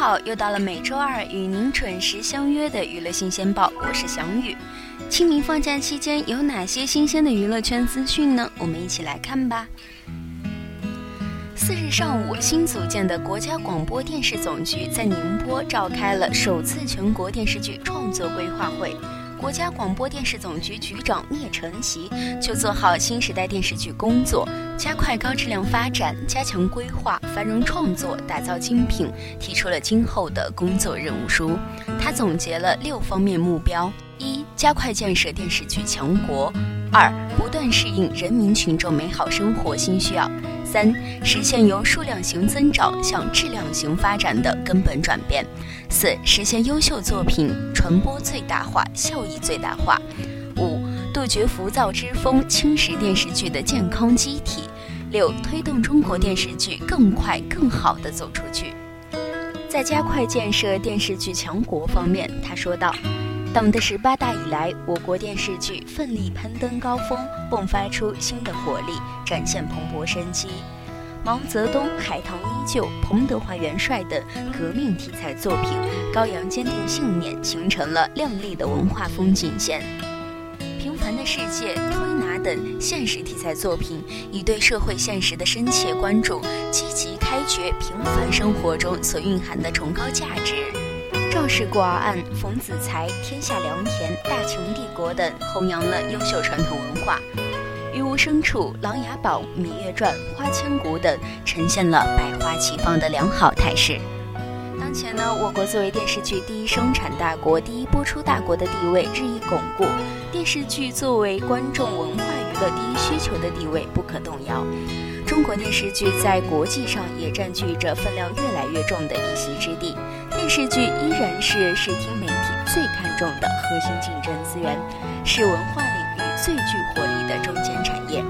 好，又到了每周二与您准时相约的娱乐新鲜报，我是翔宇。清明放假期间有哪些新鲜的娱乐圈资讯呢？我们一起来看吧。四日上午，新组建的国家广播电视总局在宁波召开了首次全国电视剧创作规划会。国家广播电视总局局长聂成奇就做好新时代电视剧工作，加快高质量发展，加强规划，繁荣创作，打造精品，提出了今后的工作任务书。他总结了六方面目标：一、加快建设电视剧强国；二、不断适应人民群众美好生活新需要；三、实现由数量型增长向质量型发展的根本转变。四、实现优秀作品传播最大化、效益最大化；五、杜绝浮躁之风侵蚀电视剧的健康机体；六、推动中国电视剧更快、更好地走出去。在加快建设电视剧强国方面，他说道：“党的十八大以来，我国电视剧奋力攀登高峰，迸发出新的活力，展现蓬勃生机。”毛泽东、海棠依旧、彭德怀元帅等革命题材作品，高扬坚定信念，形成了亮丽的文化风景线。平凡的世界、推拿等现实题材作品，以对社会现实的深切关注，积极开掘平凡生活中所蕴含的崇高价值。赵氏孤儿案、冯子材、天下良田、大秦帝国等，弘扬了优秀传统文化。于无声处、琅琊榜、芈月传、花千骨等，呈现了百花齐放的良好态势。当前呢，我国作为电视剧第一生产大国、第一播出大国的地位日益巩固，电视剧作为观众文化娱乐第一需求的地位不可动摇。中国电视剧在国际上也占据着分量越来越重的一席之地，电视剧依然是视听媒体最看重的核心竞争资源，是文化领域最具活力的中间产业。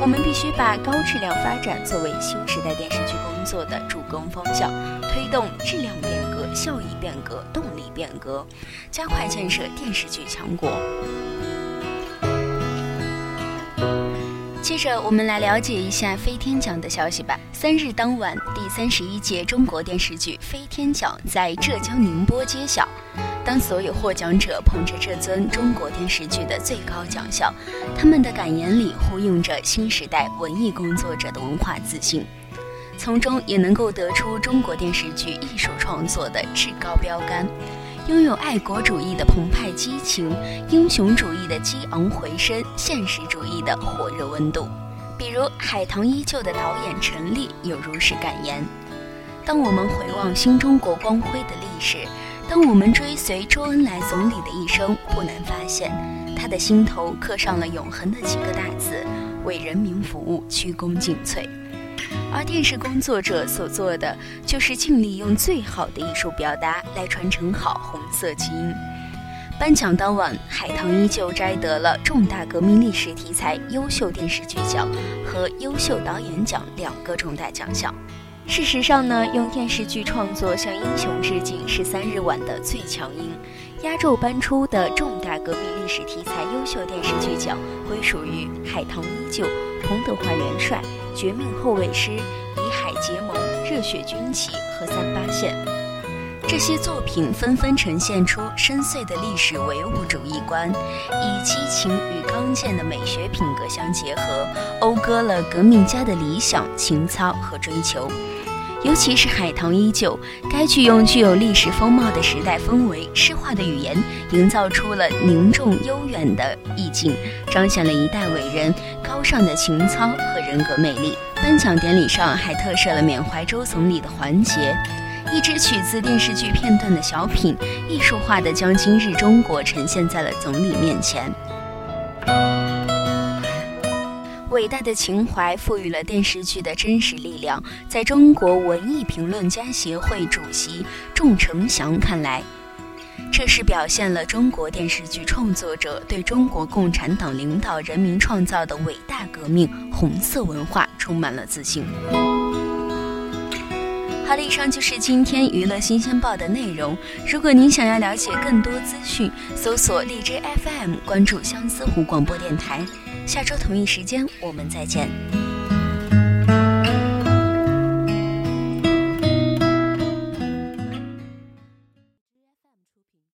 我们必须把高质量发展作为新时代电视剧工作的主攻方向，推动质量变革、效益变革、动力变革，加快建设电视剧强国。接着，我们来了解一下飞天奖的消息吧。三日当晚，第三十一届中国电视剧飞天奖在浙江宁波揭晓。当所有获奖者捧着这尊中国电视剧的最高奖项，他们的感言里呼应着新时代文艺工作者的文化自信，从中也能够得出中国电视剧艺术创作的至高标杆。拥有爱国主义的澎湃激情，英雄主义的激昂回声，现实主义的火热温度。比如《海棠依旧》的导演陈立有如是感言：“当我们回望新中国光辉的历史，当我们追随周恩来总理的一生，不难发现，他的心头刻上了永恒的几个大字：为人民服务，鞠躬尽瘁。”而电视工作者所做的，就是尽力用最好的艺术表达来传承好红色基因。颁奖当晚，海棠依旧摘得了重大革命历史题材优秀电视剧奖和优秀导演奖两个重大奖项。事实上呢，用电视剧创作向英雄致敬是三日晚的最强音。压轴颁出的重大革命历史题材优秀电视剧奖归属于《海棠依旧》《彭德怀元帅》。《绝命后卫师》《以海结盟》《热血军旗》和《三八线》，这些作品纷纷呈现出深邃的历史唯物主义观，以激情与刚健的美学品格相结合，讴歌了革命家的理想、情操和追求。尤其是《海棠依旧》，该剧用具有历史风貌的时代氛围、诗化的语言，营造出了凝重悠远的意境，彰显了一代伟人高尚的情操和人格魅力。颁奖典礼上还特设了缅怀周总理的环节，一支取自电视剧片段的小品，艺术化的将今日中国呈现在了总理面前。伟大的情怀赋予了电视剧的真实力量。在中国文艺评论家协会主席仲成祥看来，这是表现了中国电视剧创作者对中国共产党领导人民创造的伟大革命——红色文化充满了自信。好了，以上就是今天娱乐新鲜报的内容。如果您想要了解更多资讯，搜索荔枝 FM，关注相思湖广播电台。下周同一时间，我们再见。